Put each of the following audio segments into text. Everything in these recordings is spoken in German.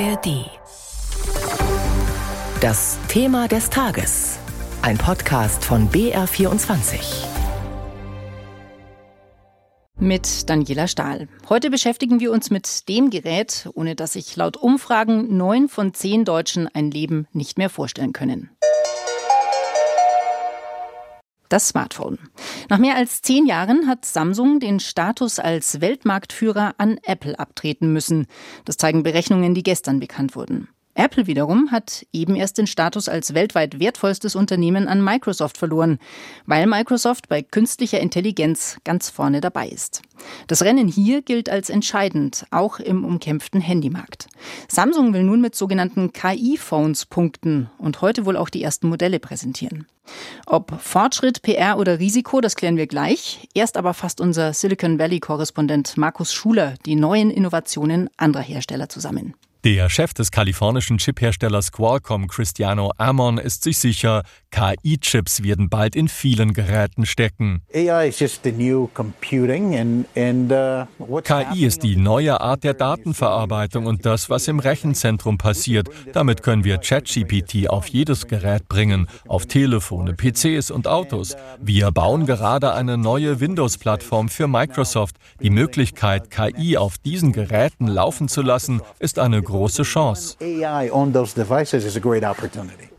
ARD. Das Thema des Tages. Ein Podcast von BR24. Mit Daniela Stahl. Heute beschäftigen wir uns mit dem Gerät, ohne das sich laut Umfragen neun von zehn Deutschen ein Leben nicht mehr vorstellen können das Smartphone. Nach mehr als zehn Jahren hat Samsung den Status als Weltmarktführer an Apple abtreten müssen. Das zeigen Berechnungen, die gestern bekannt wurden. Apple wiederum hat eben erst den Status als weltweit wertvollstes Unternehmen an Microsoft verloren, weil Microsoft bei künstlicher Intelligenz ganz vorne dabei ist. Das Rennen hier gilt als entscheidend, auch im umkämpften Handymarkt. Samsung will nun mit sogenannten KI-Phones punkten und heute wohl auch die ersten Modelle präsentieren. Ob Fortschritt, PR oder Risiko, das klären wir gleich. Erst aber fasst unser Silicon Valley-Korrespondent Markus Schuler die neuen Innovationen anderer Hersteller zusammen. Der Chef des kalifornischen Chipherstellers Qualcomm, Cristiano Amon, ist sich sicher, KI-Chips werden bald in vielen Geräten stecken. Uh, KI ist die neue Art der Datenverarbeitung und das, was im Rechenzentrum passiert. Damit können wir ChatGPT auf jedes Gerät bringen, auf Telefone, PCs und Autos. Wir bauen gerade eine neue Windows-Plattform für Microsoft. Die Möglichkeit, KI auf diesen Geräten laufen zu lassen, ist eine große große Chance.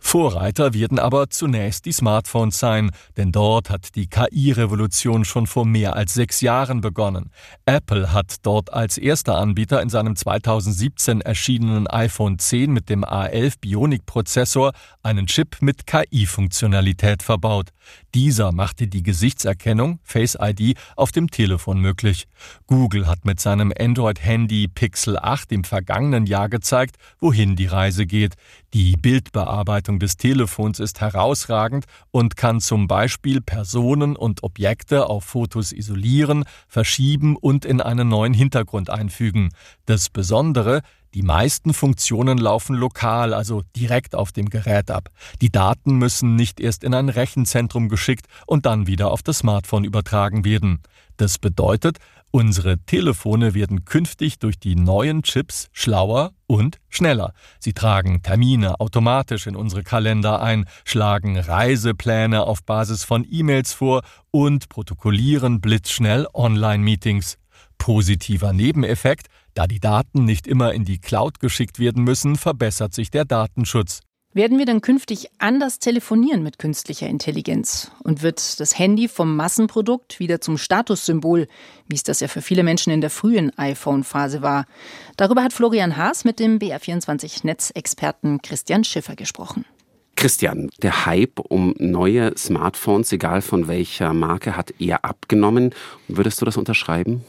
Vorreiter werden aber zunächst die Smartphones sein, denn dort hat die KI-Revolution schon vor mehr als sechs Jahren begonnen. Apple hat dort als erster Anbieter in seinem 2017 erschienenen iPhone 10 mit dem A11 Bionic-Prozessor einen Chip mit KI-Funktionalität verbaut. Dieser machte die Gesichtserkennung Face ID auf dem Telefon möglich. Google hat mit seinem Android-Handy Pixel 8 im vergangenen Jahr gezeigt, wohin die Reise geht. Die Bildbearbeitung des Telefons ist herausragend und kann zum Beispiel Personen und Objekte auf Fotos isolieren, verschieben und in einen neuen Hintergrund einfügen. Das Besondere, die meisten Funktionen laufen lokal, also direkt auf dem Gerät ab. Die Daten müssen nicht erst in ein Rechenzentrum geschickt und dann wieder auf das Smartphone übertragen werden. Das bedeutet, Unsere Telefone werden künftig durch die neuen Chips schlauer und schneller. Sie tragen Termine automatisch in unsere Kalender ein, schlagen Reisepläne auf Basis von E-Mails vor und protokollieren blitzschnell Online-Meetings. Positiver Nebeneffekt, da die Daten nicht immer in die Cloud geschickt werden müssen, verbessert sich der Datenschutz. Werden wir dann künftig anders telefonieren mit künstlicher Intelligenz? Und wird das Handy vom Massenprodukt wieder zum Statussymbol, wie es das ja für viele Menschen in der frühen iPhone-Phase war? Darüber hat Florian Haas mit dem BR24-Netzexperten Christian Schiffer gesprochen. Christian, der Hype um neue Smartphones, egal von welcher Marke, hat eher abgenommen. Würdest du das unterschreiben?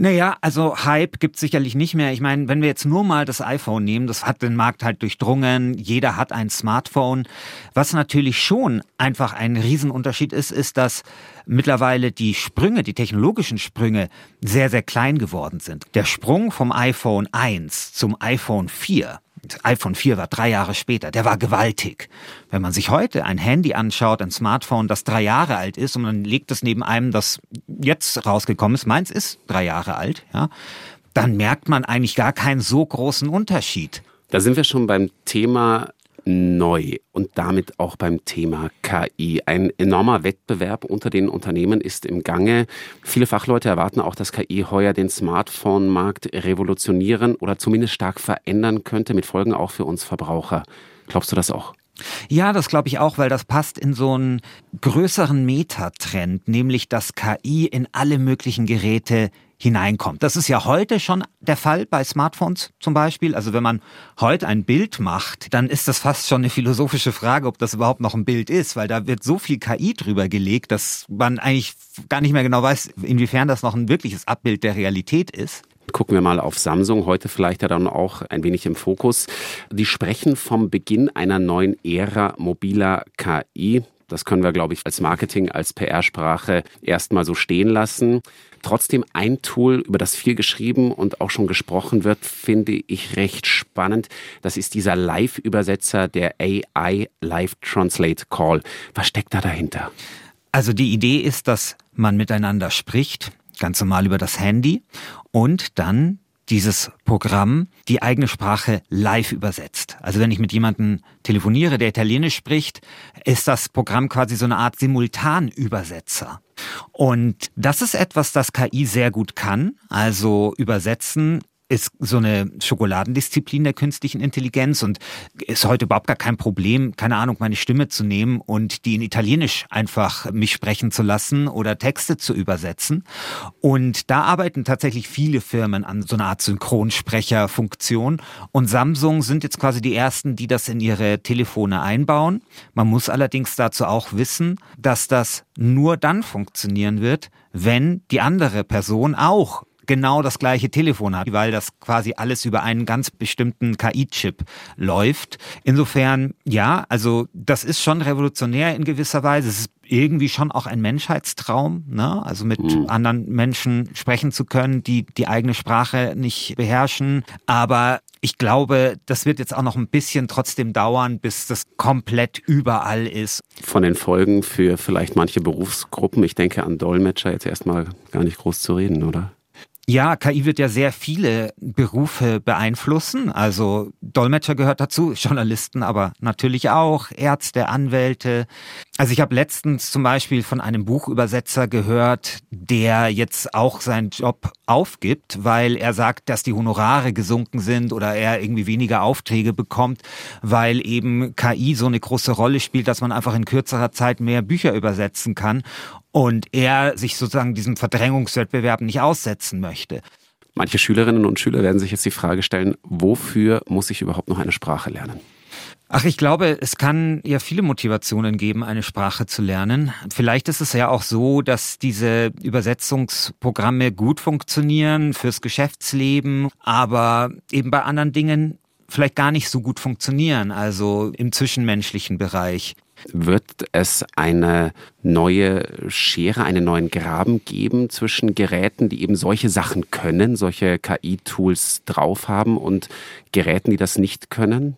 Naja, also Hype gibt sicherlich nicht mehr. Ich meine, wenn wir jetzt nur mal das iPhone nehmen, das hat den Markt halt durchdrungen. Jeder hat ein Smartphone. Was natürlich schon einfach ein Riesenunterschied ist, ist, dass mittlerweile die Sprünge, die technologischen Sprünge sehr, sehr klein geworden sind. Der Sprung vom iPhone 1 zum iPhone 4 iPhone 4 war drei Jahre später, der war gewaltig. Wenn man sich heute ein Handy anschaut, ein Smartphone, das drei Jahre alt ist und man legt es neben einem, das jetzt rausgekommen ist, meins ist drei Jahre alt, ja, dann merkt man eigentlich gar keinen so großen Unterschied. Da sind wir schon beim Thema neu und damit auch beim Thema KI. Ein enormer Wettbewerb unter den Unternehmen ist im Gange. Viele Fachleute erwarten auch, dass KI heuer den Smartphone-Markt revolutionieren oder zumindest stark verändern könnte, mit Folgen auch für uns Verbraucher. Glaubst du das auch? Ja, das glaube ich auch, weil das passt in so einen größeren Metatrend, nämlich dass KI in alle möglichen Geräte hineinkommt. Das ist ja heute schon der Fall bei Smartphones zum Beispiel. Also wenn man heute ein Bild macht, dann ist das fast schon eine philosophische Frage, ob das überhaupt noch ein Bild ist, weil da wird so viel KI drüber gelegt, dass man eigentlich gar nicht mehr genau weiß, inwiefern das noch ein wirkliches Abbild der Realität ist. Gucken wir mal auf Samsung, heute vielleicht ja dann auch ein wenig im Fokus. Die sprechen vom Beginn einer neuen Ära mobiler KI. Das können wir, glaube ich, als Marketing, als PR-Sprache erstmal so stehen lassen. Trotzdem ein Tool, über das viel geschrieben und auch schon gesprochen wird, finde ich recht spannend. Das ist dieser Live-Übersetzer, der AI Live Translate Call. Was steckt da dahinter? Also die Idee ist, dass man miteinander spricht, ganz normal über das Handy und dann dieses Programm die eigene Sprache live übersetzt. Also wenn ich mit jemandem telefoniere, der Italienisch spricht, ist das Programm quasi so eine Art Simultanübersetzer. Und das ist etwas, das KI sehr gut kann. Also übersetzen ist so eine Schokoladendisziplin der künstlichen Intelligenz und ist heute überhaupt gar kein Problem, keine Ahnung, meine Stimme zu nehmen und die in Italienisch einfach mich sprechen zu lassen oder Texte zu übersetzen. Und da arbeiten tatsächlich viele Firmen an so einer Art Synchronsprecherfunktion. Und Samsung sind jetzt quasi die ersten, die das in ihre Telefone einbauen. Man muss allerdings dazu auch wissen, dass das nur dann funktionieren wird, wenn die andere Person auch genau das gleiche Telefon hat, weil das quasi alles über einen ganz bestimmten KI-Chip läuft. Insofern, ja, also das ist schon revolutionär in gewisser Weise. Es ist irgendwie schon auch ein Menschheitstraum, ne? also mit mhm. anderen Menschen sprechen zu können, die die eigene Sprache nicht beherrschen. Aber ich glaube, das wird jetzt auch noch ein bisschen trotzdem dauern, bis das komplett überall ist. Von den Folgen für vielleicht manche Berufsgruppen, ich denke an Dolmetscher jetzt erstmal gar nicht groß zu reden, oder? Ja, KI wird ja sehr viele Berufe beeinflussen. Also Dolmetscher gehört dazu, Journalisten aber natürlich auch, Ärzte, Anwälte. Also ich habe letztens zum Beispiel von einem Buchübersetzer gehört, der jetzt auch seinen Job aufgibt, weil er sagt, dass die Honorare gesunken sind oder er irgendwie weniger Aufträge bekommt, weil eben KI so eine große Rolle spielt, dass man einfach in kürzerer Zeit mehr Bücher übersetzen kann und er sich sozusagen diesem Verdrängungswettbewerb nicht aussetzen möchte. Manche Schülerinnen und Schüler werden sich jetzt die Frage stellen, wofür muss ich überhaupt noch eine Sprache lernen? Ach, ich glaube, es kann ja viele Motivationen geben, eine Sprache zu lernen. Vielleicht ist es ja auch so, dass diese Übersetzungsprogramme gut funktionieren fürs Geschäftsleben, aber eben bei anderen Dingen vielleicht gar nicht so gut funktionieren, also im zwischenmenschlichen Bereich. Wird es eine neue Schere, einen neuen Graben geben zwischen Geräten, die eben solche Sachen können, solche KI-Tools drauf haben und Geräten, die das nicht können?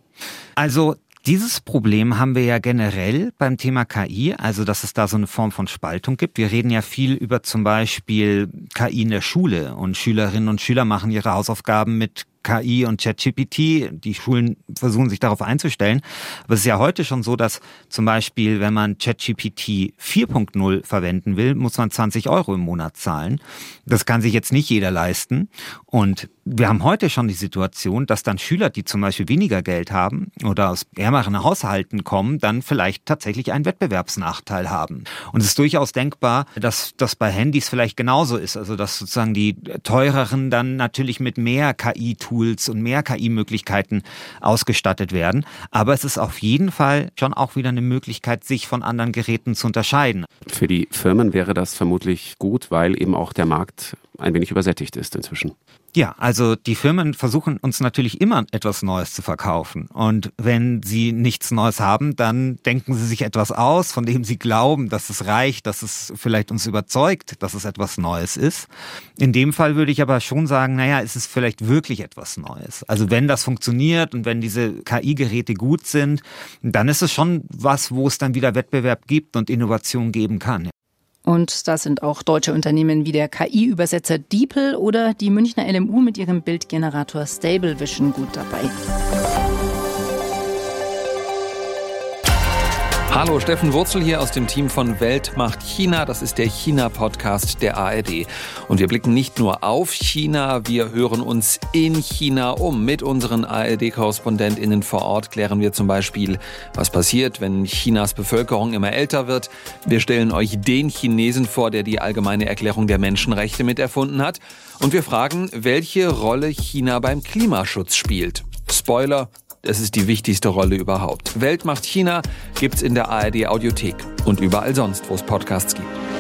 Also dieses Problem haben wir ja generell beim Thema KI, also dass es da so eine Form von Spaltung gibt. Wir reden ja viel über zum Beispiel KI in der Schule und Schülerinnen und Schüler machen ihre Hausaufgaben mit KI und ChatGPT. Die Schulen versuchen sich darauf einzustellen. Aber es ist ja heute schon so, dass zum Beispiel, wenn man ChatGPT 4.0 verwenden will, muss man 20 Euro im Monat zahlen. Das kann sich jetzt nicht jeder leisten. Und wir haben heute schon die Situation, dass dann Schüler, die zum Beispiel weniger Geld haben oder aus ärmeren Haushalten kommen, dann vielleicht tatsächlich einen Wettbewerbsnachteil haben. Und es ist durchaus denkbar, dass das bei Handys vielleicht genauso ist. Also dass sozusagen die teureren dann natürlich mit mehr KI KI-Tools und mehr KI-Möglichkeiten ausgestattet werden. Aber es ist auf jeden Fall schon auch wieder eine Möglichkeit, sich von anderen Geräten zu unterscheiden. Für die Firmen wäre das vermutlich gut, weil eben auch der Markt ein wenig übersättigt ist inzwischen. Ja, also die Firmen versuchen uns natürlich immer etwas Neues zu verkaufen. Und wenn sie nichts Neues haben, dann denken sie sich etwas aus, von dem sie glauben, dass es reicht, dass es vielleicht uns überzeugt, dass es etwas Neues ist. In dem Fall würde ich aber schon sagen, naja, es ist vielleicht wirklich etwas Neues. Also wenn das funktioniert und wenn diese KI-Geräte gut sind, dann ist es schon was, wo es dann wieder Wettbewerb gibt und Innovation geben kann. Und da sind auch deutsche Unternehmen wie der KI-Übersetzer DeepL oder die Münchner LMU mit ihrem Bildgenerator Stable Vision gut dabei. Hallo, Steffen Wurzel hier aus dem Team von Welt macht China. Das ist der China-Podcast der ARD. Und wir blicken nicht nur auf China, wir hören uns in China um. Mit unseren ARD-KorrespondentInnen vor Ort klären wir zum Beispiel, was passiert, wenn Chinas Bevölkerung immer älter wird. Wir stellen euch den Chinesen vor, der die allgemeine Erklärung der Menschenrechte miterfunden hat. Und wir fragen, welche Rolle China beim Klimaschutz spielt. Spoiler, es ist die wichtigste Rolle überhaupt. Welt macht China gibt's in der ARD Audiothek und überall sonst, wo es Podcasts gibt.